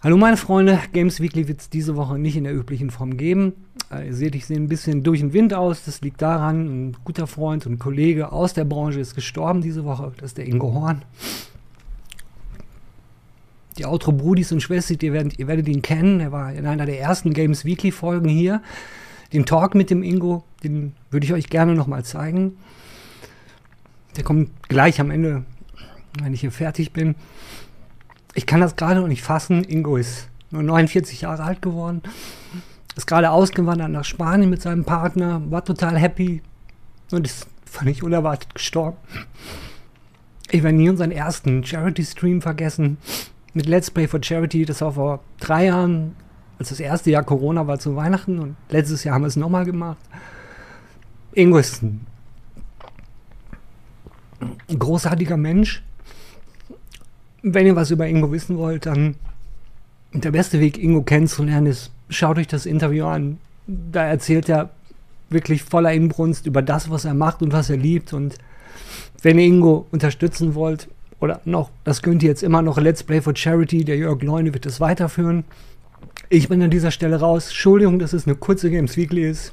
Hallo meine Freunde, Games Weekly wird es diese Woche nicht in der üblichen Form geben. Äh, ihr seht, ich sehe ein bisschen durch den Wind aus. Das liegt daran, ein guter Freund und Kollege aus der Branche ist gestorben diese Woche. Das ist der Ingo Horn. Die Outro Brudis und Schwester, ihr ihr werdet ihn kennen. Er war in einer der ersten Games Weekly Folgen hier. Den Talk mit dem Ingo, den würde ich euch gerne nochmal zeigen. Der kommt gleich am Ende, wenn ich hier fertig bin ich kann das gerade noch nicht fassen. Ingo ist nur 49 Jahre alt geworden. Ist gerade ausgewandert nach Spanien mit seinem Partner, war total happy und ist völlig unerwartet gestorben. Ich werde nie unseren ersten Charity-Stream vergessen. Mit Let's Play for Charity, das war vor drei Jahren, als das erste Jahr Corona war zu Weihnachten und letztes Jahr haben wir es nochmal gemacht. Ingo ist ein großartiger Mensch wenn ihr was über Ingo wissen wollt, dann der beste Weg, Ingo kennenzulernen, ist, schaut euch das Interview an. Da erzählt er wirklich voller Inbrunst über das, was er macht und was er liebt. Und wenn ihr Ingo unterstützen wollt, oder noch, das könnt ihr jetzt immer noch Let's Play for Charity, der Jörg Leune wird es weiterführen. Ich bin an dieser Stelle raus. Entschuldigung, dass es eine kurze Games Weekly ist.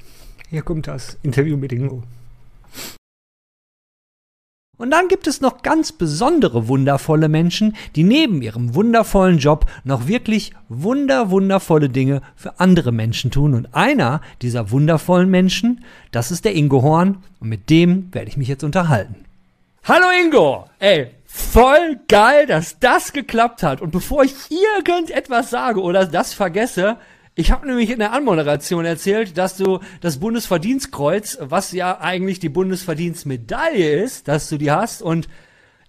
Hier kommt das Interview mit Ingo. Und dann gibt es noch ganz besondere wundervolle Menschen, die neben ihrem wundervollen Job noch wirklich wunder wundervolle Dinge für andere Menschen tun. Und einer dieser wundervollen Menschen, das ist der Ingo Horn. Und mit dem werde ich mich jetzt unterhalten. Hallo Ingo! Ey, voll geil, dass das geklappt hat. Und bevor ich irgendetwas sage oder das vergesse, ich habe nämlich in der Anmoderation erzählt, dass du das Bundesverdienstkreuz, was ja eigentlich die Bundesverdienstmedaille ist, dass du die hast und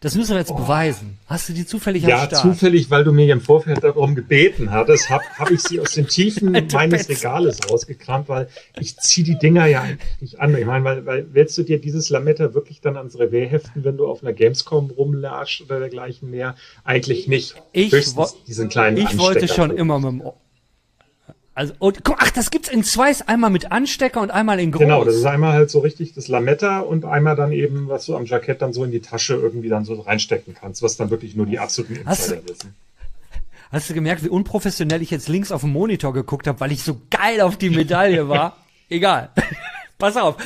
das müssen wir jetzt oh. beweisen. Hast du die zufällig ja, am Start? Ja, zufällig, weil du mir im Vorfeld darum gebeten hattest, habe hab ich sie aus den Tiefen meines Regales rausgekramt, weil ich ziehe die Dinger ja nicht an. Ich meine, weil, weil willst du dir dieses Lametta wirklich dann ans Revers heften, wenn du auf einer Gamescom rumlatscht oder dergleichen mehr? Eigentlich nicht. Ich, diesen kleinen ich wollte schon immer mit dem also, und, guck, ach, das gibt's in zwei, einmal mit Anstecker und einmal in groß. Genau, das ist einmal halt so richtig das Lametta und einmal dann eben, was du am Jackett dann so in die Tasche irgendwie dann so reinstecken kannst, was dann wirklich nur die absoluten Insider wissen. Hast du gemerkt, wie unprofessionell ich jetzt links auf dem Monitor geguckt habe, weil ich so geil auf die Medaille war? Egal. Pass auf.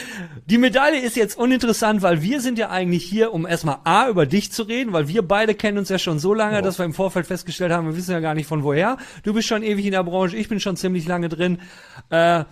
Die Medaille ist jetzt uninteressant, weil wir sind ja eigentlich hier, um erstmal A, über dich zu reden, weil wir beide kennen uns ja schon so lange, ja. dass wir im Vorfeld festgestellt haben, wir wissen ja gar nicht von woher. Du bist schon ewig in der Branche, ich bin schon ziemlich lange drin. Äh,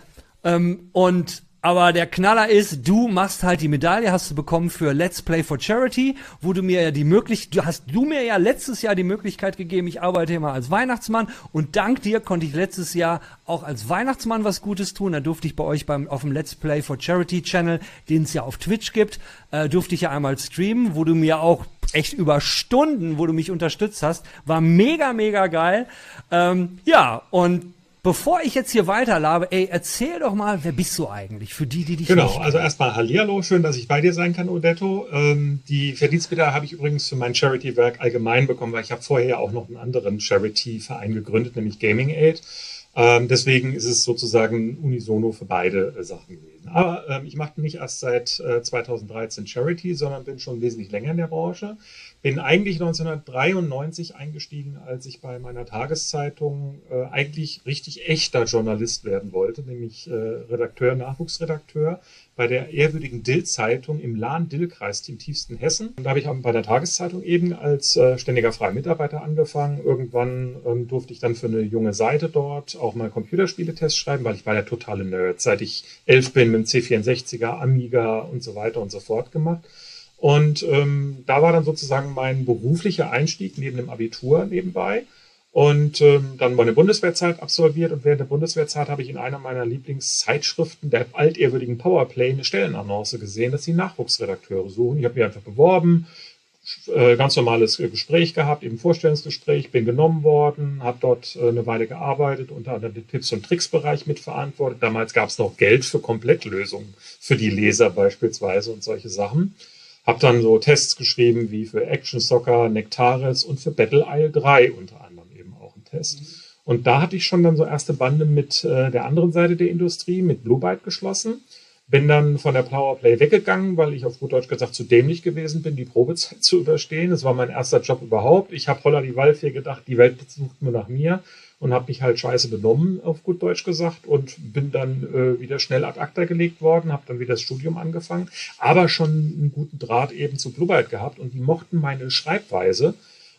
ähm, und aber der Knaller ist, du machst halt die Medaille, hast du bekommen für Let's Play for Charity, wo du mir ja die Möglichkeit, du hast du mir ja letztes Jahr die Möglichkeit gegeben, ich arbeite immer als Weihnachtsmann und dank dir konnte ich letztes Jahr auch als Weihnachtsmann was Gutes tun. Da durfte ich bei euch beim auf dem Let's Play for Charity Channel, den es ja auf Twitch gibt, äh, durfte ich ja einmal streamen, wo du mir auch echt über Stunden, wo du mich unterstützt hast, war mega mega geil. Ähm, ja und Bevor ich jetzt hier weiterlabe, ey, erzähl doch mal, wer bist du eigentlich für die, die dich Genau, also erstmal Hallihallo, schön, dass ich bei dir sein kann, Odetto. Ähm, die Verdienstmedaille habe ich übrigens für mein Charity-Werk allgemein bekommen, weil ich habe vorher ja auch noch einen anderen Charity-Verein gegründet, nämlich Gaming Aid. Ähm, deswegen ist es sozusagen unisono für beide äh, Sachen gewesen. Aber ähm, ich mache nicht erst seit äh, 2013 Charity, sondern bin schon wesentlich länger in der Branche. Bin eigentlich 1993 eingestiegen, als ich bei meiner Tageszeitung äh, eigentlich richtig echter Journalist werden wollte, nämlich äh, Redakteur, Nachwuchsredakteur bei der ehrwürdigen Dill-Zeitung im Lahn-Dill-Kreis im tiefsten Hessen. Und da habe ich bei der Tageszeitung eben als äh, ständiger freier Mitarbeiter angefangen. Irgendwann ähm, durfte ich dann für eine junge Seite dort auch mal Computerspieletests schreiben, weil ich war der totale Nerd. Seit ich elf bin mit dem C64er, Amiga und so weiter und so fort gemacht. Und ähm, da war dann sozusagen mein beruflicher Einstieg neben dem Abitur nebenbei. Und ähm, dann meine Bundeswehrzeit absolviert und während der Bundeswehrzeit habe ich in einer meiner Lieblingszeitschriften der altehrwürdigen Powerplay eine Stellenannonce gesehen, dass sie Nachwuchsredakteure suchen. Ich habe mich einfach beworben, äh, ganz normales Gespräch gehabt, eben Vorstellungsgespräch, bin genommen worden, habe dort äh, eine Weile gearbeitet, unter anderem den Tipps- und Tricks-Bereich mitverantwortet. Damals gab es noch Geld für Komplettlösungen für die Leser beispielsweise und solche Sachen. Hab dann so Tests geschrieben wie für Action Soccer, Nectaris und für Battle Isle 3 unter anderem eben auch ein Test. Mhm. Und da hatte ich schon dann so erste Bande mit äh, der anderen Seite der Industrie, mit Blue Byte geschlossen, Bin dann von der Powerplay weggegangen, weil ich auf gut Deutsch gesagt zu dämlich gewesen bin, die Probezeit zu überstehen. Das war mein erster Job überhaupt. Ich habe Holla die Waldfee gedacht, die Welt sucht nur nach mir und habe mich halt scheiße benommen, auf gut Deutsch gesagt, und bin dann äh, wieder schnell ad acta gelegt worden, habe dann wieder das Studium angefangen, aber schon einen guten Draht eben zu Bluebite gehabt und die mochten meine Schreibweise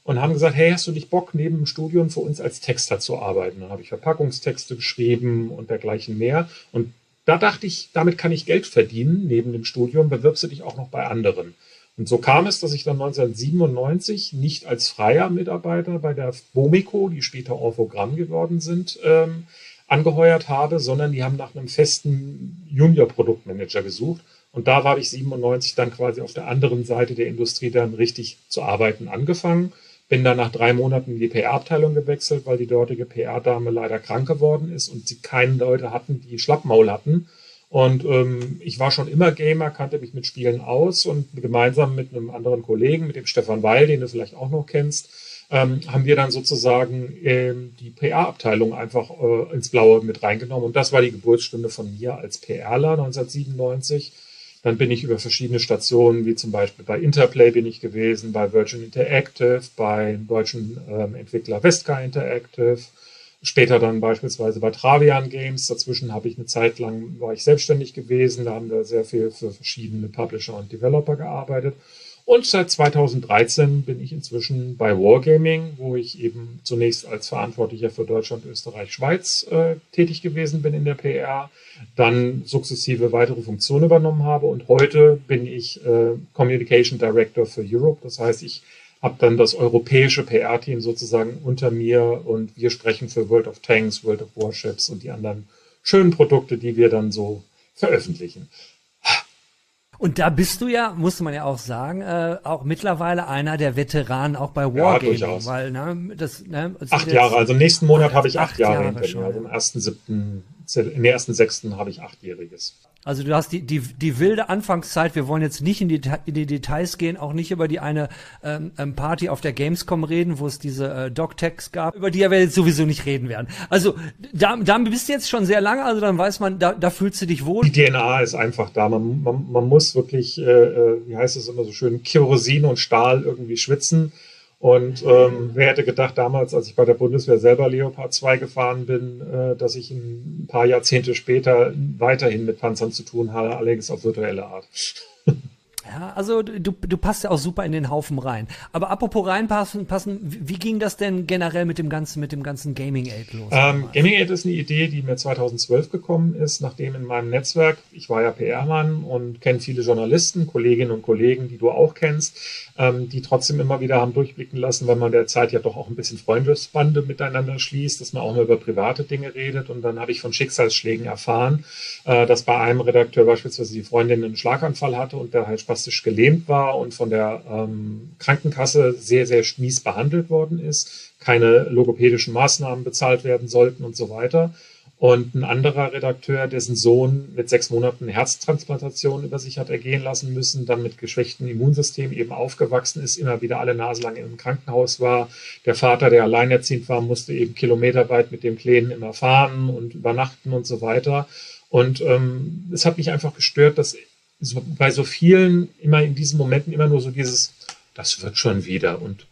und haben gesagt, hey, hast du nicht Bock, neben dem Studium für uns als Texter zu arbeiten? Dann habe ich Verpackungstexte geschrieben und dergleichen mehr. Und da dachte ich, damit kann ich Geld verdienen neben dem Studium, bewirbst du dich auch noch bei anderen. Und so kam es, dass ich dann 1997 nicht als freier Mitarbeiter bei der Bomico, die später Orphogramm geworden sind, ähm, angeheuert habe, sondern die haben nach einem festen Junior-Produktmanager gesucht. Und da war ich 97 dann quasi auf der anderen Seite der Industrie dann richtig zu arbeiten angefangen. Bin dann nach drei Monaten in die PR-Abteilung gewechselt, weil die dortige PR-Dame leider krank geworden ist und sie keine Leute hatten, die Schlappmaul hatten. Und ähm, ich war schon immer Gamer, kannte mich mit Spielen aus und gemeinsam mit einem anderen Kollegen, mit dem Stefan Weil, den du vielleicht auch noch kennst, ähm, haben wir dann sozusagen ähm, die PR-Abteilung einfach äh, ins Blaue mit reingenommen. Und das war die Geburtsstunde von mir als PRler 1997. Dann bin ich über verschiedene Stationen, wie zum Beispiel bei Interplay bin ich gewesen, bei Virgin Interactive, bei deutschen ähm, Entwickler Vesca Interactive, später dann beispielsweise bei Travian Games. Dazwischen habe ich eine Zeit lang, war ich selbstständig gewesen, da haben wir sehr viel für verschiedene Publisher und Developer gearbeitet. Und seit 2013 bin ich inzwischen bei Wargaming, wo ich eben zunächst als Verantwortlicher für Deutschland, Österreich, Schweiz äh, tätig gewesen bin in der PR, dann sukzessive weitere Funktionen übernommen habe und heute bin ich äh, Communication Director für Europe. Das heißt, ich habe dann das europäische PR-Team sozusagen unter mir und wir sprechen für World of Tanks, World of Warships und die anderen schönen Produkte, die wir dann so veröffentlichen. Und da bist du ja, muss man ja auch sagen, äh, auch mittlerweile einer der Veteranen auch bei Wargaming. Ja, durchaus. Weil, ne, das, ne, acht Jahre, also nächsten Monat habe ich acht, acht Jahre, Jahre hinter mir. Also im ersten siebten, im ersten sechsten habe ich achtjähriges. Also du hast die, die, die wilde Anfangszeit, wir wollen jetzt nicht in die, in die Details gehen, auch nicht über die eine ähm, ähm Party auf der Gamescom reden, wo es diese äh, Doc-Tags gab, über die wir jetzt sowieso nicht reden werden. Also da, da bist du jetzt schon sehr lange, also dann weiß man, da, da fühlst du dich wohl. Die DNA ist einfach da. Man, man, man muss wirklich, äh, äh wie heißt es immer so schön, Kerosin und Stahl irgendwie schwitzen und ähm, wer hätte gedacht damals, als ich bei der Bundeswehr selber Leopard 2 gefahren bin, äh, dass ich ein paar Jahrzehnte später weiterhin mit Panzern zu tun habe, allerdings auf virtuelle Art. Ja, also du, du passt ja auch super in den Haufen rein. Aber apropos reinpassen, passen, wie ging das denn generell mit dem ganzen, mit dem ganzen Gaming Aid los? Ähm, Gaming Aid ist eine Idee, die mir 2012 gekommen ist, nachdem in meinem Netzwerk, ich war ja PR-Mann und kenne viele Journalisten, Kolleginnen und Kollegen, die du auch kennst, ähm, die trotzdem immer wieder haben durchblicken lassen, weil man derzeit ja doch auch ein bisschen Freundesbande miteinander schließt, dass man auch mal über private Dinge redet. Und dann habe ich von Schicksalsschlägen erfahren, äh, dass bei einem Redakteur beispielsweise die Freundin einen Schlaganfall hatte und der halt Spaß spastisch gelähmt war und von der ähm, Krankenkasse sehr, sehr mies behandelt worden ist, keine logopädischen Maßnahmen bezahlt werden sollten und so weiter. Und ein anderer Redakteur, dessen Sohn mit sechs Monaten Herztransplantation über sich hat ergehen lassen müssen, dann mit geschwächtem Immunsystem eben aufgewachsen ist, immer wieder alle Nase lang im Krankenhaus war. Der Vater, der alleinerziehend war, musste eben kilometerweit mit dem Kleinen immer fahren und übernachten und so weiter. Und ähm, es hat mich einfach gestört, dass so, bei so vielen immer in diesen Momenten immer nur so dieses, das wird schon wieder und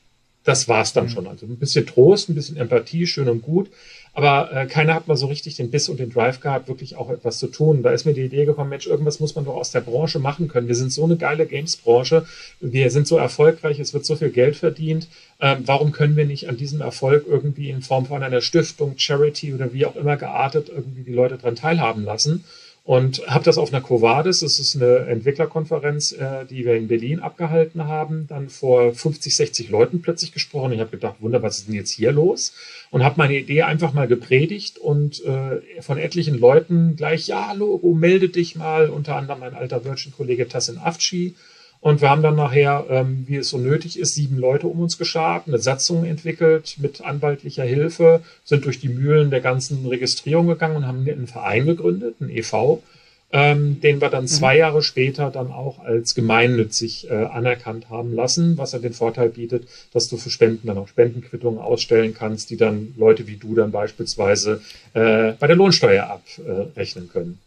das war's dann mhm. schon. Also ein bisschen Trost, ein bisschen Empathie, schön und gut. Aber äh, keiner hat mal so richtig den Biss und den Drive gehabt, wirklich auch etwas zu tun. Da ist mir die Idee gekommen, Mensch, irgendwas muss man doch aus der Branche machen können. Wir sind so eine geile Games-Branche, wir sind so erfolgreich, es wird so viel Geld verdient. Ähm, warum können wir nicht an diesem Erfolg irgendwie in Form von einer Stiftung, Charity oder wie auch immer geartet irgendwie die Leute dran teilhaben lassen? Und habe das auf einer Covades, das ist eine Entwicklerkonferenz, äh, die wir in Berlin abgehalten haben, dann vor 50, 60 Leuten plötzlich gesprochen. Ich habe gedacht, wunder, was ist denn jetzt hier los? Und habe meine Idee einfach mal gepredigt und äh, von etlichen Leuten gleich, ja, Logo, melde dich mal, unter anderem mein alter Virgin-Kollege Tassin Afci, und wir haben dann nachher, ähm, wie es so nötig ist, sieben Leute um uns geschart, eine Satzung entwickelt mit anwaltlicher Hilfe, sind durch die Mühlen der ganzen Registrierung gegangen und haben einen Verein gegründet, einen EV, ähm, den wir dann mhm. zwei Jahre später dann auch als gemeinnützig äh, anerkannt haben lassen, was ja den Vorteil bietet, dass du für Spenden dann auch Spendenquittungen ausstellen kannst, die dann Leute wie du dann beispielsweise äh, bei der Lohnsteuer abrechnen können.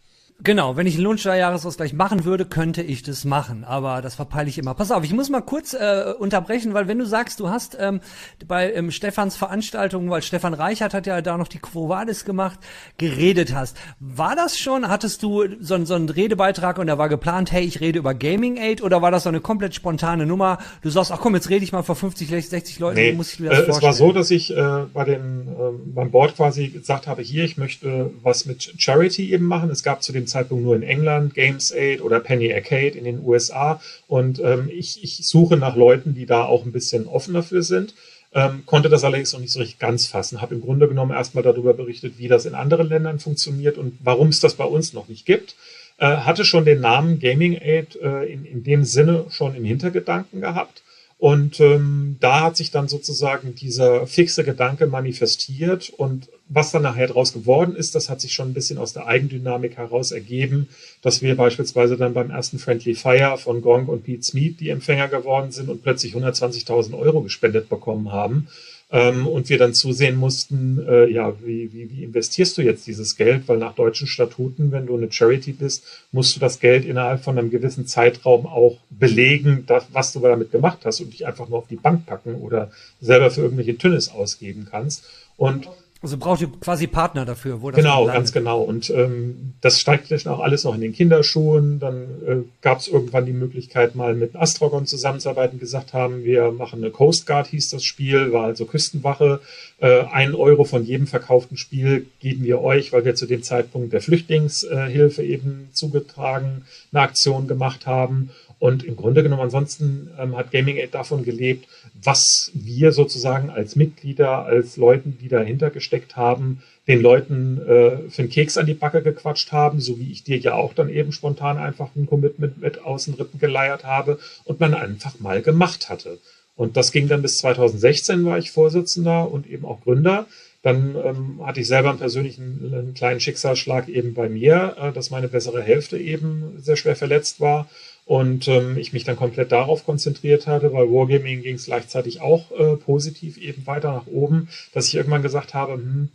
Genau, wenn ich einen Lohnsteuerjahresausgleich machen würde, könnte ich das machen, aber das verpeile ich immer. Pass auf, ich muss mal kurz äh, unterbrechen, weil wenn du sagst, du hast ähm, bei ähm, Stefans Veranstaltung, weil Stefan Reichert hat ja da noch die Quo Vadis gemacht, geredet hast. War das schon, hattest du so, so einen Redebeitrag und da war geplant, hey, ich rede über Gaming Aid oder war das so eine komplett spontane Nummer? Du sagst, ach komm, jetzt rede ich mal vor 50, 60 Leuten, nee, muss ich mir das äh, vorstellen. Es war so, dass ich äh, bei den, äh, beim Board quasi gesagt habe, hier, ich möchte was mit Charity eben machen. Es gab zu dem Zeitpunkt nur in England Games Aid oder Penny Arcade in den USA. Und ähm, ich, ich suche nach Leuten, die da auch ein bisschen offen dafür sind. Ähm, konnte das allerdings noch nicht so richtig ganz fassen. Habe im Grunde genommen erstmal darüber berichtet, wie das in anderen Ländern funktioniert und warum es das bei uns noch nicht gibt. Äh, hatte schon den Namen Gaming Aid äh, in, in dem Sinne schon im Hintergedanken gehabt und ähm, da hat sich dann sozusagen dieser fixe Gedanke manifestiert und was dann nachher draus geworden ist, das hat sich schon ein bisschen aus der Eigendynamik heraus ergeben, dass wir beispielsweise dann beim ersten Friendly Fire von Gong und Pete Smith die Empfänger geworden sind und plötzlich 120.000 Euro gespendet bekommen haben. Ähm, und wir dann zusehen mussten, äh, ja, wie, wie, wie investierst du jetzt dieses Geld? Weil nach deutschen Statuten, wenn du eine Charity bist, musst du das Geld innerhalb von einem gewissen Zeitraum auch belegen, dass, was du damit gemacht hast und dich einfach nur auf die Bank packen oder selber für irgendwelche Tünnes ausgeben kannst. Und also braucht ihr quasi Partner dafür, wo das Genau, ganz genau. Und ähm, das steigt vielleicht auch alles noch in den Kinderschuhen. Dann äh, gab es irgendwann die Möglichkeit, mal mit Astrogon zusammenzuarbeiten, gesagt haben, wir machen eine Coast Guard, hieß das Spiel, war also Küstenwache. Äh, ein Euro von jedem verkauften Spiel geben wir euch, weil wir zu dem Zeitpunkt der Flüchtlingshilfe eben zugetragen eine Aktion gemacht haben. Und im Grunde genommen ansonsten ähm, hat Gaming Aid davon gelebt, was wir sozusagen als Mitglieder, als Leuten, die dahinter gesteckt haben, den Leuten äh, für einen Keks an die Backe gequatscht haben, so wie ich dir ja auch dann eben spontan einfach ein Commitment mit Außenrippen geleiert habe und man einfach mal gemacht hatte. Und das ging dann bis 2016 war ich Vorsitzender und eben auch Gründer. Dann ähm, hatte ich selber einen persönlichen einen kleinen Schicksalsschlag eben bei mir, äh, dass meine bessere Hälfte eben sehr schwer verletzt war und ähm, ich mich dann komplett darauf konzentriert hatte. Bei Wargaming ging es gleichzeitig auch äh, positiv eben weiter nach oben, dass ich irgendwann gesagt habe, hm,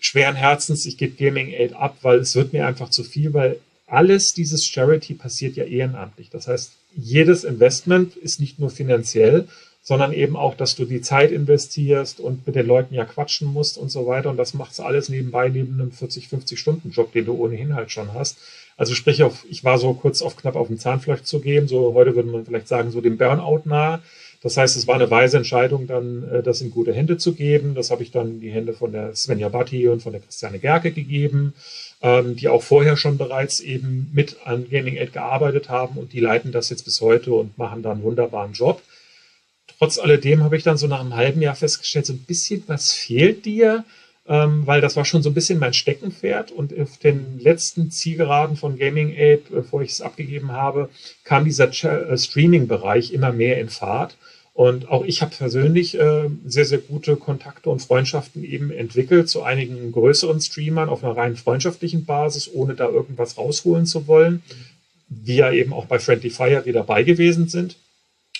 schweren Herzens, ich gebe Gaming Aid ab, weil es wird mir einfach zu viel, weil alles dieses Charity passiert ja ehrenamtlich. Das heißt, jedes Investment ist nicht nur finanziell, sondern eben auch, dass du die Zeit investierst und mit den Leuten ja quatschen musst und so weiter. Und das macht's alles nebenbei neben einem 40, 50 Stunden Job, den du ohnehin halt schon hast. Also sprich auf, ich war so kurz auf knapp auf dem Zahnfleisch zu gehen, so heute würde man vielleicht sagen, so dem Burnout nahe. Das heißt, es war eine weise Entscheidung, dann äh, das in gute Hände zu geben. Das habe ich dann die Hände von der Svenja Batti und von der Christiane Gerke gegeben, ähm, die auch vorher schon bereits eben mit an Gaming Aid gearbeitet haben und die leiten das jetzt bis heute und machen da einen wunderbaren Job. Trotz alledem habe ich dann so nach einem halben Jahr festgestellt, so ein bisschen was fehlt dir ähm, weil das war schon so ein bisschen mein Steckenpferd und auf den letzten Zielgeraden von Gaming Aid, bevor ich es abgegeben habe, kam dieser äh, Streaming-Bereich immer mehr in Fahrt. Und auch ich habe persönlich äh, sehr, sehr gute Kontakte und Freundschaften eben entwickelt zu einigen größeren Streamern auf einer rein freundschaftlichen Basis, ohne da irgendwas rausholen zu wollen, die ja eben auch bei Friendly Fire wieder dabei gewesen sind.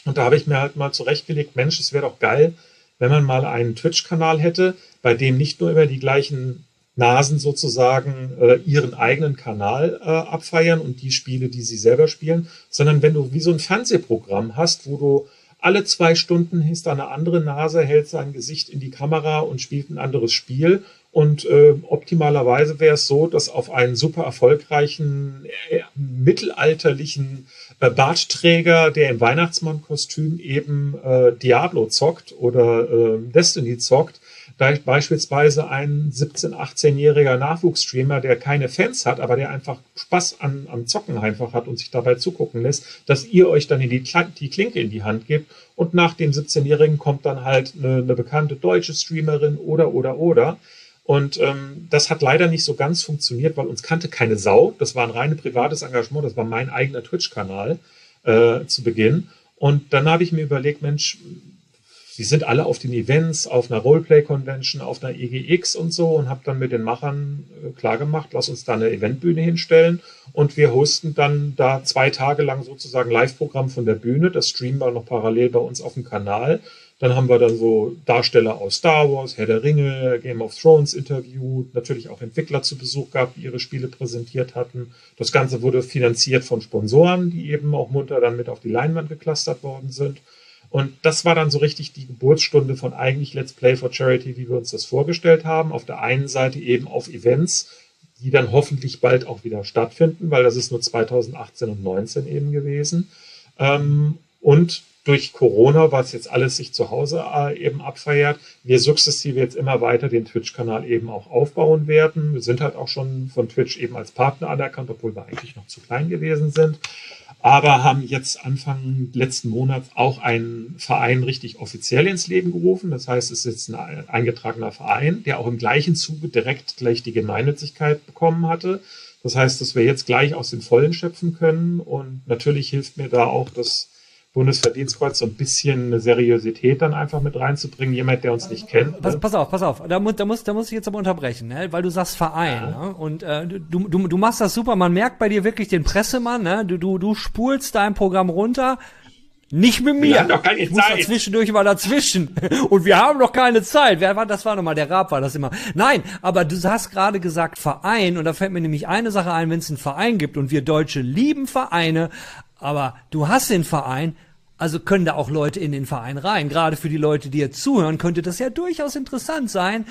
Und da habe ich mir halt mal zurechtgelegt, Mensch, es wäre doch geil, wenn man mal einen Twitch-Kanal hätte, bei dem nicht nur immer die gleichen Nasen sozusagen äh, ihren eigenen Kanal äh, abfeiern und die Spiele, die sie selber spielen, sondern wenn du wie so ein Fernsehprogramm hast, wo du alle zwei Stunden ist da eine andere Nase, hält sein Gesicht in die Kamera und spielt ein anderes Spiel. Und äh, optimalerweise wäre es so, dass auf einen super erfolgreichen, äh, mittelalterlichen äh, Bartträger, der im Weihnachtsmannkostüm eben äh, Diablo zockt oder äh, Destiny zockt, beispielsweise ein 17-, 18-jähriger Nachwuchsstreamer, der keine Fans hat, aber der einfach Spaß an, am Zocken einfach hat und sich dabei zugucken lässt, dass ihr euch dann in die, die Klinke in die Hand gebt und nach dem 17-Jährigen kommt dann halt eine, eine bekannte deutsche Streamerin oder, oder, oder. Und ähm, das hat leider nicht so ganz funktioniert, weil uns kannte keine Sau. Das war ein reines privates Engagement, das war mein eigener Twitch-Kanal äh, zu Beginn. Und dann habe ich mir überlegt, Mensch, sie sind alle auf den Events, auf einer Roleplay-Convention, auf einer EGX und so und habe dann mit den Machern äh, klargemacht, lass uns da eine Eventbühne hinstellen und wir hosten dann da zwei Tage lang sozusagen Live-Programm von der Bühne. Das streamen wir noch parallel bei uns auf dem Kanal Dann haben wir dann so Darsteller aus Star Wars, Herr der Ringe, Game of Thrones interviewt, natürlich auch Entwickler zu Besuch gehabt, die ihre Spiele präsentiert hatten. Das Ganze wurde finanziert von Sponsoren, die eben auch munter dann mit auf die Leinwand geklustert worden sind. Und das war dann so richtig die Geburtsstunde von eigentlich Let's Play for Charity, wie wir uns das vorgestellt haben. Auf der einen Seite eben auf Events, die dann hoffentlich bald auch wieder stattfinden, weil das ist nur 2018 und 2019 eben gewesen. Ähm, und durch Corona, was jetzt alles sich zu Hause äh, eben abfeiert, wir sukzessive jetzt immer weiter den Twitch-Kanal eben auch aufbauen werden. Wir sind halt auch schon von Twitch eben als Partner anerkannt, obwohl wir eigentlich noch zu klein gewesen sind. Aber haben jetzt Anfang letzten Monats auch einen Verein richtig offiziell ins Leben gerufen. Das heißt, es ist jetzt ein eingetragener Verein, der auch im gleichen Zuge direkt gleich die Gemeinnützigkeit bekommen hatte. Das heißt, dass wir jetzt gleich aus den Vollen schöpfen können. Und natürlich hilft mir da auch das Bundesverdienstkreuz so ein bisschen eine Seriosität dann einfach mit reinzubringen, jemand, der uns nicht kennt. Pass, pass auf, pass auf, da, muss, da, muss, da muss ich jetzt aber unterbrechen, ne? weil du sagst Verein ja. ne? und äh, du, du, du machst das super, man merkt bei dir wirklich den Pressemann, ne? du, du, du spulst dein Programm runter, nicht mit mir. Ich muss Zeit. zwischendurch mal dazwischen. Und wir haben doch keine Zeit. Wer war, das war nochmal, der Rab war das immer. Nein, aber du hast gerade gesagt Verein und da fällt mir nämlich eine Sache ein, wenn es einen Verein gibt und wir Deutsche lieben Vereine, aber du hast den Verein, also können da auch Leute in den Verein rein. Gerade für die Leute, die jetzt zuhören, könnte das ja durchaus interessant sein,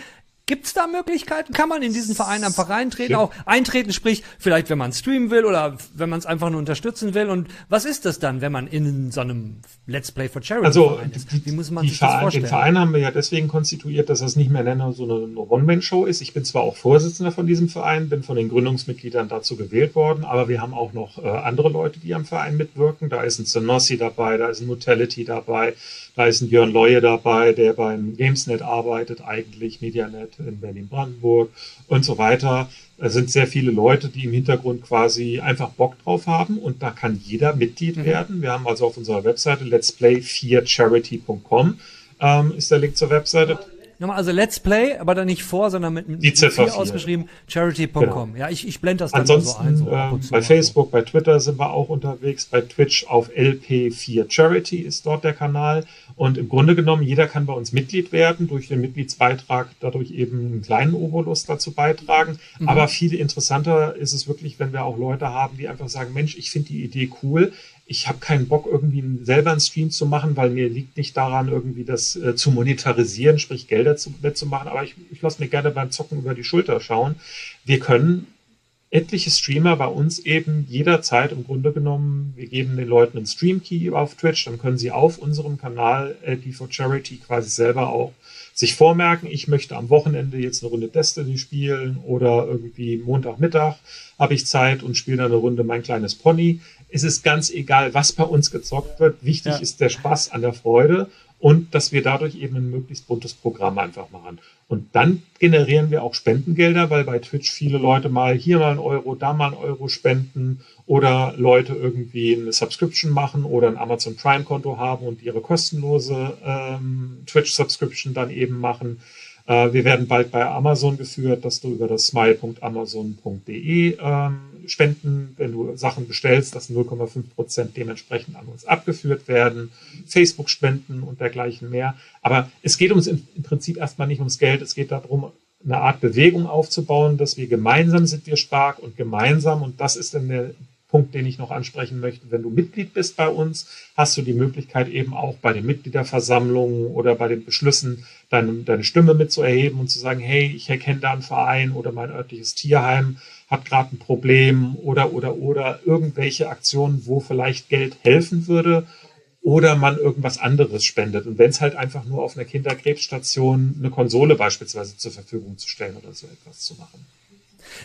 Gibt es da Möglichkeiten? Kann man in diesen Verein einfach reintreten? Auch eintreten, sprich, vielleicht wenn man streamen will oder wenn man es einfach nur unterstützen will. Und was ist das dann, wenn man in so einem Let's Play for Charity also, ist? Wie muss man sich Verein, das vorstellen? Den Verein haben wir ja deswegen konstituiert, dass das nicht mehr nennen so eine, eine One-Man-Show ist. Ich bin zwar auch Vorsitzender von diesem Verein, bin von den Gründungsmitgliedern dazu gewählt worden, aber wir haben auch noch äh, andere Leute, die am Verein mitwirken. Da ist ein Zenossi dabei, da ist ein Mutality dabei, da ist ein Björn Leue dabei, der beim Gamesnet arbeitet, eigentlich Medianet in Berlin-Brandenburg und so weiter. Es sind sehr viele Leute, die im Hintergrund quasi einfach Bock drauf haben und da kann jeder Mitglied mhm. werden. Wir haben also auf unserer Webseite letsplay4charity.com ähm, ist der Link zur Webseite. Nochmal, also Let's Play, aber dann nicht vor, sondern mit, mit Die Ziffer 4 ausgeschrieben, charity.com. Genau. Ja, ich, ich blende das dann Ansonsten, so ein. So äh, bei Facebook, bei Twitter sind wir auch unterwegs, bei Twitch auf LP4 Charity ist dort der Kanal. Und im Grunde genommen, jeder kann bei uns Mitglied werden, durch den Mitgliedsbeitrag dadurch eben einen kleinen Obolus dazu beitragen. Mhm. Aber viel interessanter ist es wirklich, wenn wir auch Leute haben, die einfach sagen, Mensch, ich finde die Idee cool ich habe keinen Bock, irgendwie selber einen Stream zu machen, weil mir liegt nicht daran, irgendwie das äh, zu monetarisieren, sprich Gelder zu, zu machen, aber ich, ich lasse mir gerne beim Zocken über die Schulter schauen. Wir können etliche Streamer bei uns eben jederzeit im Grunde genommen, wir geben den Leuten einen Stream-Key auf Twitch, dann können sie auf unserem Kanal LP for Charity quasi selber auch sich vormerken, ich möchte am Wochenende jetzt eine Runde Destiny spielen oder irgendwie Montagmittag habe ich Zeit und spiele dann eine Runde mein kleines Pony es ist ganz egal, was bei uns gezockt wird. Wichtig ja. ist der Spaß an der Freude und dass wir dadurch eben ein möglichst buntes Programm einfach machen. Und dann generieren wir auch Spendengelder, weil bei Twitch viele Leute mal hier mal ein Euro, da mal ein Euro spenden oder Leute irgendwie eine Subscription machen oder ein Amazon Prime Konto haben und ihre kostenlose ähm, Twitch Subscription dann eben machen. Äh, wir werden bald bei Amazon geführt, dass du über das smile.amazon.de ähm, spenden, wenn du Sachen bestellst, dass 0,5 Prozent dementsprechend an uns abgeführt werden, Facebook spenden und dergleichen mehr. Aber es geht uns im, im Prinzip erstmal nicht ums Geld, es geht darum, eine Art Bewegung aufzubauen, dass wir gemeinsam sind wir stark und gemeinsam, und das ist dann der Punkt, den ich noch ansprechen möchte. Wenn du Mitglied bist bei uns, hast du die Möglichkeit eben auch bei den Mitgliederversammlungen oder bei den Beschlüssen deine, deine Stimme mitzuerheben und zu sagen, hey, ich erkenne da einen Verein oder mein örtliches Tierheim hat gerade ein Problem oder, oder, oder irgendwelche Aktionen, wo vielleicht Geld helfen würde oder man irgendwas anderes spendet. Und wenn es halt einfach nur auf einer Kinderkrebsstation eine Konsole beispielsweise zur Verfügung zu stellen oder so etwas zu machen.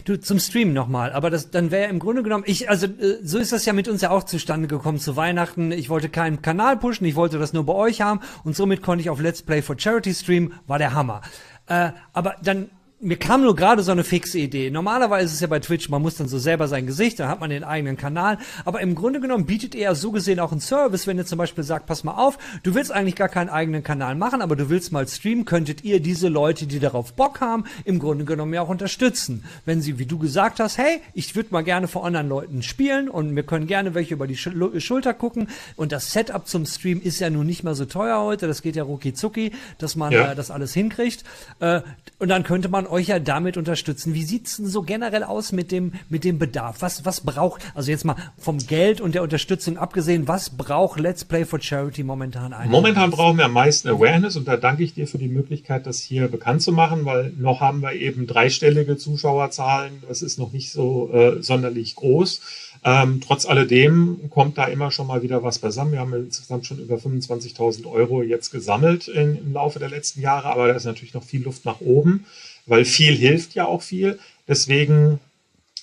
Du, zum Stream nochmal, aber das, dann wäre im Grunde genommen, ich, also, äh, so ist das ja mit uns ja auch zustande gekommen zu Weihnachten. Ich wollte keinen Kanal pushen, ich wollte das nur bei euch haben und somit konnte ich auf Let's Play for Charity streamen, war der Hammer. Äh, aber dann mir kam nur gerade so eine fixe Idee. Normalerweise ist es ja bei Twitch, man muss dann so selber sein Gesicht, dann hat man den eigenen Kanal. Aber im Grunde genommen bietet ja so gesehen auch einen Service, wenn ihr zum Beispiel sagt, pass mal auf, du willst eigentlich gar keinen eigenen Kanal machen, aber du willst mal streamen, könntet ihr diese Leute, die darauf Bock haben, im Grunde genommen ja auch unterstützen. Wenn sie, wie du gesagt hast, hey, ich würde mal gerne vor anderen Leuten spielen und wir können gerne welche über die Schulter gucken. Und das Setup zum Stream ist ja nun nicht mehr so teuer heute, das geht ja rucki zucki, dass man ja. äh, das alles hinkriegt. Äh, und dann könnte man euch ja damit unterstützen. Wie sieht's denn so generell aus mit dem, mit dem Bedarf? Was, was braucht, also jetzt mal vom Geld und der Unterstützung abgesehen, was braucht Let's Play for Charity momentan eigentlich? Momentan brauchen wir am meisten Awareness und da danke ich dir für die Möglichkeit, das hier bekannt zu machen, weil noch haben wir eben dreistellige Zuschauerzahlen. Das ist noch nicht so äh, sonderlich groß. Ähm, trotz alledem kommt da immer schon mal wieder was beisammen. Wir haben insgesamt schon über 25.000 Euro jetzt gesammelt in, im Laufe der letzten Jahre, aber da ist natürlich noch viel Luft nach oben, weil viel hilft ja auch viel. Deswegen,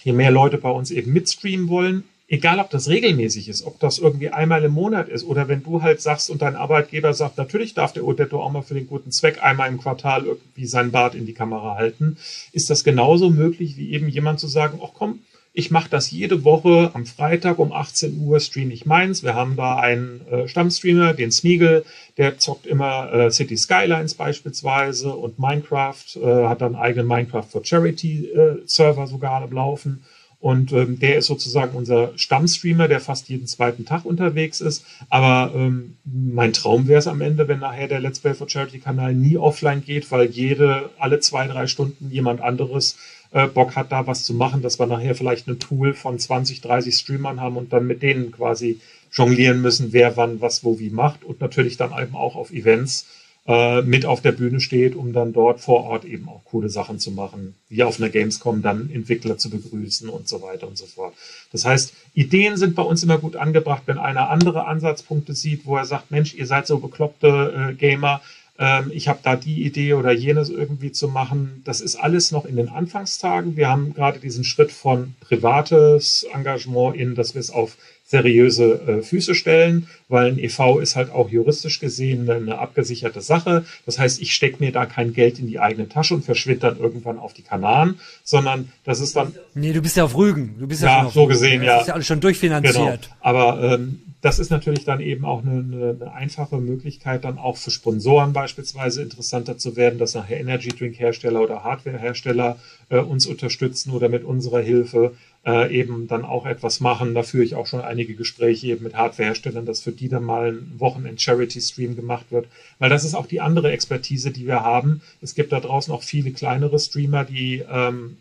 je mehr Leute bei uns eben mitstreamen wollen, egal ob das regelmäßig ist, ob das irgendwie einmal im Monat ist oder wenn du halt sagst und dein Arbeitgeber sagt, natürlich darf der Odetto auch mal für den guten Zweck einmal im Quartal irgendwie sein Bart in die Kamera halten, ist das genauso möglich wie eben jemand zu sagen, ach komm, ich mache das jede Woche am Freitag um 18 Uhr streame ich meins. Wir haben da einen äh, Stammstreamer, den Smeagol, der zockt immer äh, City Skylines beispielsweise und Minecraft, äh, hat dann einen eigenen Minecraft for Charity äh, Server sogar laufen. Und ähm, der ist sozusagen unser Stammstreamer, der fast jeden zweiten Tag unterwegs ist. Aber ähm, mein Traum wäre es am Ende, wenn nachher der Let's Play for Charity Kanal nie offline geht, weil jede, alle zwei, drei Stunden jemand anderes äh, Bock hat, da was zu machen, dass wir nachher vielleicht ein Tool von 20, 30 Streamern haben und dann mit denen quasi jonglieren müssen, wer wann was wo wie macht und natürlich dann eben auch auf Events äh, mit auf der Bühne steht, um dann dort vor Ort eben auch coole Sachen zu machen, wie auf einer Gamescom dann Entwickler zu begrüßen und so weiter und so fort. Das heißt, Ideen sind bei uns immer gut angebracht, wenn einer andere Ansatzpunkte sieht, wo er sagt, Mensch, ihr seid so bekloppte äh, Gamer, ähm, ich habe da die Idee oder jenes irgendwie zu machen. Das ist alles noch in den Anfangstagen. Wir haben gerade diesen Schritt von privates Engagement in, dass wir es auf seriöse äh, Füße stellen, weil ein EV ist halt auch juristisch gesehen eine abgesicherte Sache. Das heißt, ich stecke mir da kein Geld in die eigene Tasche und verschwinde dann irgendwann auf die Kanaren, sondern das ist dann. Nee, du bist ja auf Rügen. Du bist ja, ja so gesehen, ja. Das ist ja alles schon durchfinanziert. Genau. Aber ähm, das ist natürlich dann eben auch eine, eine, eine, einfache Möglichkeit, dann auch für Sponsoren beispielsweise interessanter zu werden, dass nachher Energy Drink Hersteller oder Hardware Hersteller äh, uns unterstützen oder mit unserer Hilfe äh, eben dann auch etwas machen. Da führe ich auch schon einige Gespräche eben mit Hardwareherstellern, dass für die dann mal ein Wochenend-Charity-Stream gemacht wird. Weil das ist auch die andere Expertise, die wir haben. Es gibt da draußen auch viele kleinere Streamer, die ähm,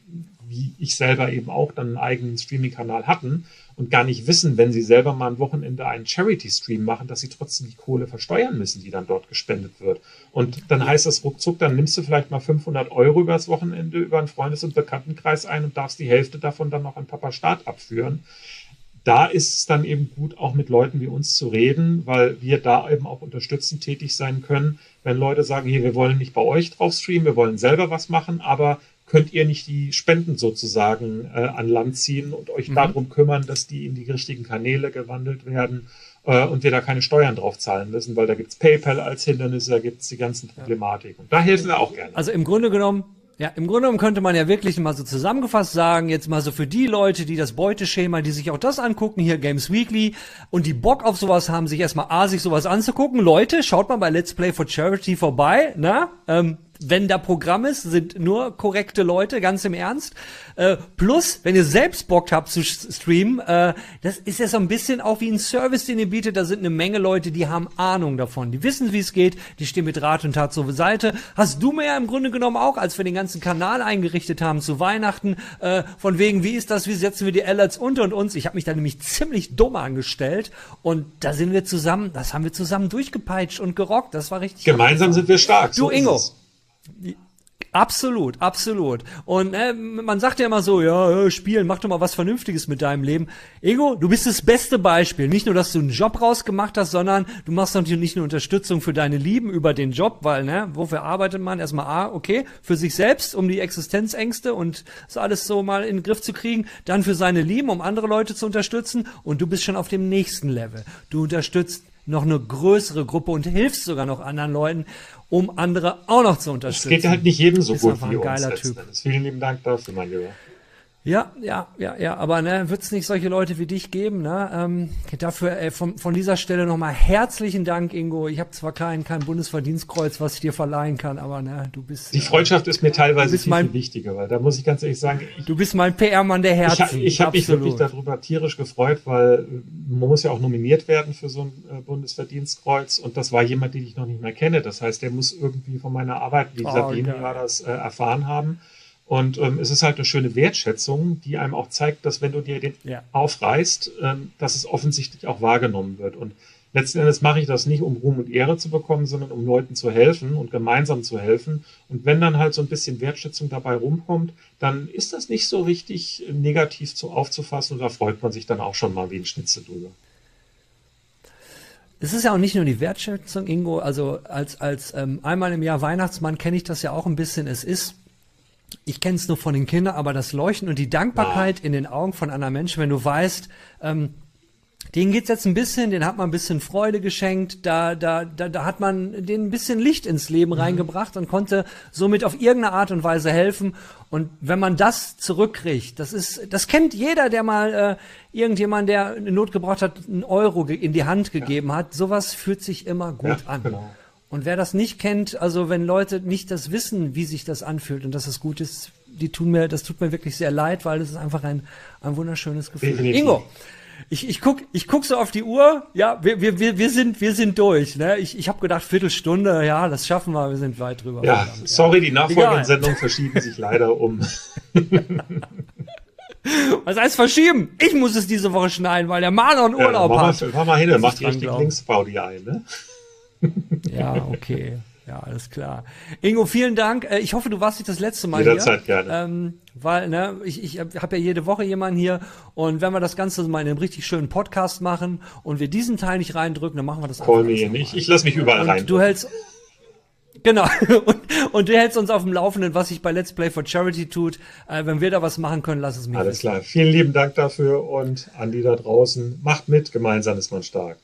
wie ich selber eben auch dann einen eigenen Streaming-Kanal hatten und gar nicht wissen, wenn sie selber mal ein Wochenende einen Charity-Stream machen, dass sie trotzdem die Kohle versteuern müssen, die dann dort gespendet wird. Und dann heißt das ruckzuck, dann nimmst du vielleicht mal 500 Euro übers Wochenende über einen Freundes- und Bekanntenkreis ein und darfst die Hälfte davon dann noch an Papa Staat abführen. Da ist es dann eben gut, auch mit Leuten wie uns zu reden, weil wir da eben auch unterstützend tätig sein können. Wenn Leute sagen, hier, wir wollen nicht bei euch drauf streamen, wir wollen selber was machen, aber könnt ihr nicht die Spenden sozusagen äh, an Land ziehen und euch mhm. darum kümmern, dass die in die richtigen Kanäle gewandelt werden äh, und wir da keine Steuern drauf zahlen müssen, weil da gibt's PayPal als Hindernis, da gibt's die ganzen Problematiken. Da helfen wir auch gerne. Also im Grunde genommen ja, im Grunde genommen könnte man ja wirklich mal so zusammengefasst sagen, jetzt mal so für die Leute, die das Beuteschema, die sich auch das angucken, hier Games Weekly, und die Bock auf sowas haben, sich erstmal A, sich sowas anzugucken. Leute, schaut mal bei Let's Play for Charity vorbei, na? Ähm, wenn da Programm ist, sind nur korrekte Leute, ganz im Ernst. Äh, plus, wenn ihr selbst Bock habt zu streamen, äh, das ist ja so ein bisschen auch wie ein Service, den ihr bietet. Da sind eine Menge Leute, die haben Ahnung davon. Die wissen, wie es geht, die stehen mit Rat und Tat zur Seite. Hast du mir ja im Grunde genommen auch, als wir den ganzen Kanal eingerichtet haben zu Weihnachten, äh, von wegen, wie ist das, wie setzen wir die Alerts unter und uns? Ich habe mich da nämlich ziemlich dumm angestellt und da sind wir zusammen, das haben wir zusammen durchgepeitscht und gerockt. Das war richtig. Gemeinsam sind wir stark. Du, so Ingo. Absolut, absolut. Und äh, man sagt ja immer so, ja, spielen, mach doch mal was Vernünftiges mit deinem Leben. Ego, du bist das beste Beispiel. Nicht nur, dass du einen Job rausgemacht hast, sondern du machst natürlich nicht eine Unterstützung für deine Lieben über den Job, weil, ne, wofür arbeitet man? Erstmal A, okay, für sich selbst, um die Existenzängste und so alles so mal in den Griff zu kriegen. Dann für seine Lieben, um andere Leute zu unterstützen. Und du bist schon auf dem nächsten Level. Du unterstützt noch eine größere Gruppe und hilfst sogar noch anderen Leuten, um andere auch noch zu unterstützen. Es geht halt nicht jedem so Ist gut wie ein geiler uns. Typ. Vielen lieben Dank dafür, mein Lieber. Ja, ja, ja, ja, aber ne, wird es nicht solche Leute wie dich geben, ne? Ähm, dafür äh, von, von dieser Stelle nochmal herzlichen Dank, Ingo. Ich habe zwar kein, kein Bundesverdienstkreuz, was ich dir verleihen kann, aber ne, du bist Die Freundschaft ist mir teilweise bist viel, mein- viel wichtiger, weil da muss ich ganz ehrlich sagen, ich, du bist mein PR-Mann der ich, Herzen. hab- ich habe mich wirklich darüber tierisch gefreut, weil äh, man muss ja auch nominiert werden für so ein äh, Bundesverdienstkreuz und das war jemand, den ich noch nicht mehr kenne. Das heißt, der muss irgendwie von meiner Arbeit, wie Oh, Sabine geil. war das, äh, erfahren haben. Und ähm, es ist halt eine schöne Wertschätzung, die einem auch zeigt, dass wenn du dir den Ja. aufreißt, ähm, dass es offensichtlich auch wahrgenommen wird. Und letzten Endes mache ich das nicht, um Ruhm und Ehre zu bekommen, sondern um Leuten zu helfen und gemeinsam zu helfen. Und wenn dann halt so ein bisschen Wertschätzung dabei rumkommt, dann ist das nicht so richtig äh, negativ zu aufzufassen und da freut man sich dann auch schon mal wie ein Schnitzel drüber. Es ist ja auch nicht nur die Wertschätzung, Ingo, also als, als ähm, einmal im Jahr Weihnachtsmann kenne ich das ja auch ein bisschen. Es ist, ich kenne es nur von den Kindern, aber das Leuchten und die Dankbarkeit in den Augen von anderen Menschen, wenn du weißt, ähm, denen geht's jetzt ein bisschen, denen hat man ein bisschen Freude geschenkt, da, da, da, da hat man denen ein bisschen Licht ins Leben reingebracht und konnte somit auf irgendeine Art und Weise helfen. Und wenn man das zurückkriegt, das ist, das kennt jeder, der mal äh, irgendjemand, der eine Not gebraucht hat, einen Euro in die Hand gegeben hat. Sowas fühlt sich immer gut Ja, an. genau. Und wer das nicht kennt, also wenn Leute nicht das wissen, wie sich das anfühlt und dass es gut ist, die tun mir, das tut mir wirklich sehr leid, weil das ist einfach ein, ein wunderschönes Gefühl. Definitiv. Ingo, ich, ich guck, ich guck so auf die Uhr. Ja, wir, wir, wir, wir sind, wir sind durch. Ne? Ich, ich habe gedacht Viertelstunde. Ja, das schaffen wir. Wir sind weit drüber. Ja, verdammt, sorry, die nachfolgenden. Sendungen verschieben sich leider um. Was heißt verschieben? Ich muss es diese Woche schneiden, weil der Marlon Ja, Urlaub mach, hat. mal, mach mal hin, mach die dran richtig glauben. Linkspaudi ein, ne? Ja, okay. Ja, alles klar. Ingo, vielen Dank. Äh, Ich hoffe, du warst nicht das letzte Mal Jederzeit hier. gerne. Ähm, weil, ne, ich, ich habe ja jede Woche jemanden hier und wenn wir das Ganze mal in einem richtig schönen Podcast machen und wir diesen Teil nicht reindrücken, dann machen wir das Call einfach me in. Ich, lasse mich überall rein. Und du hältst. Genau. Und, und du hältst uns auf dem Laufenden, was sich bei Let's Play for Charity tut. Äh, wenn wir da was machen können, lass es mich Alles wissen. klar. Vielen lieben Dank dafür und an die da draußen. Macht mit, gemeinsam ist man stark.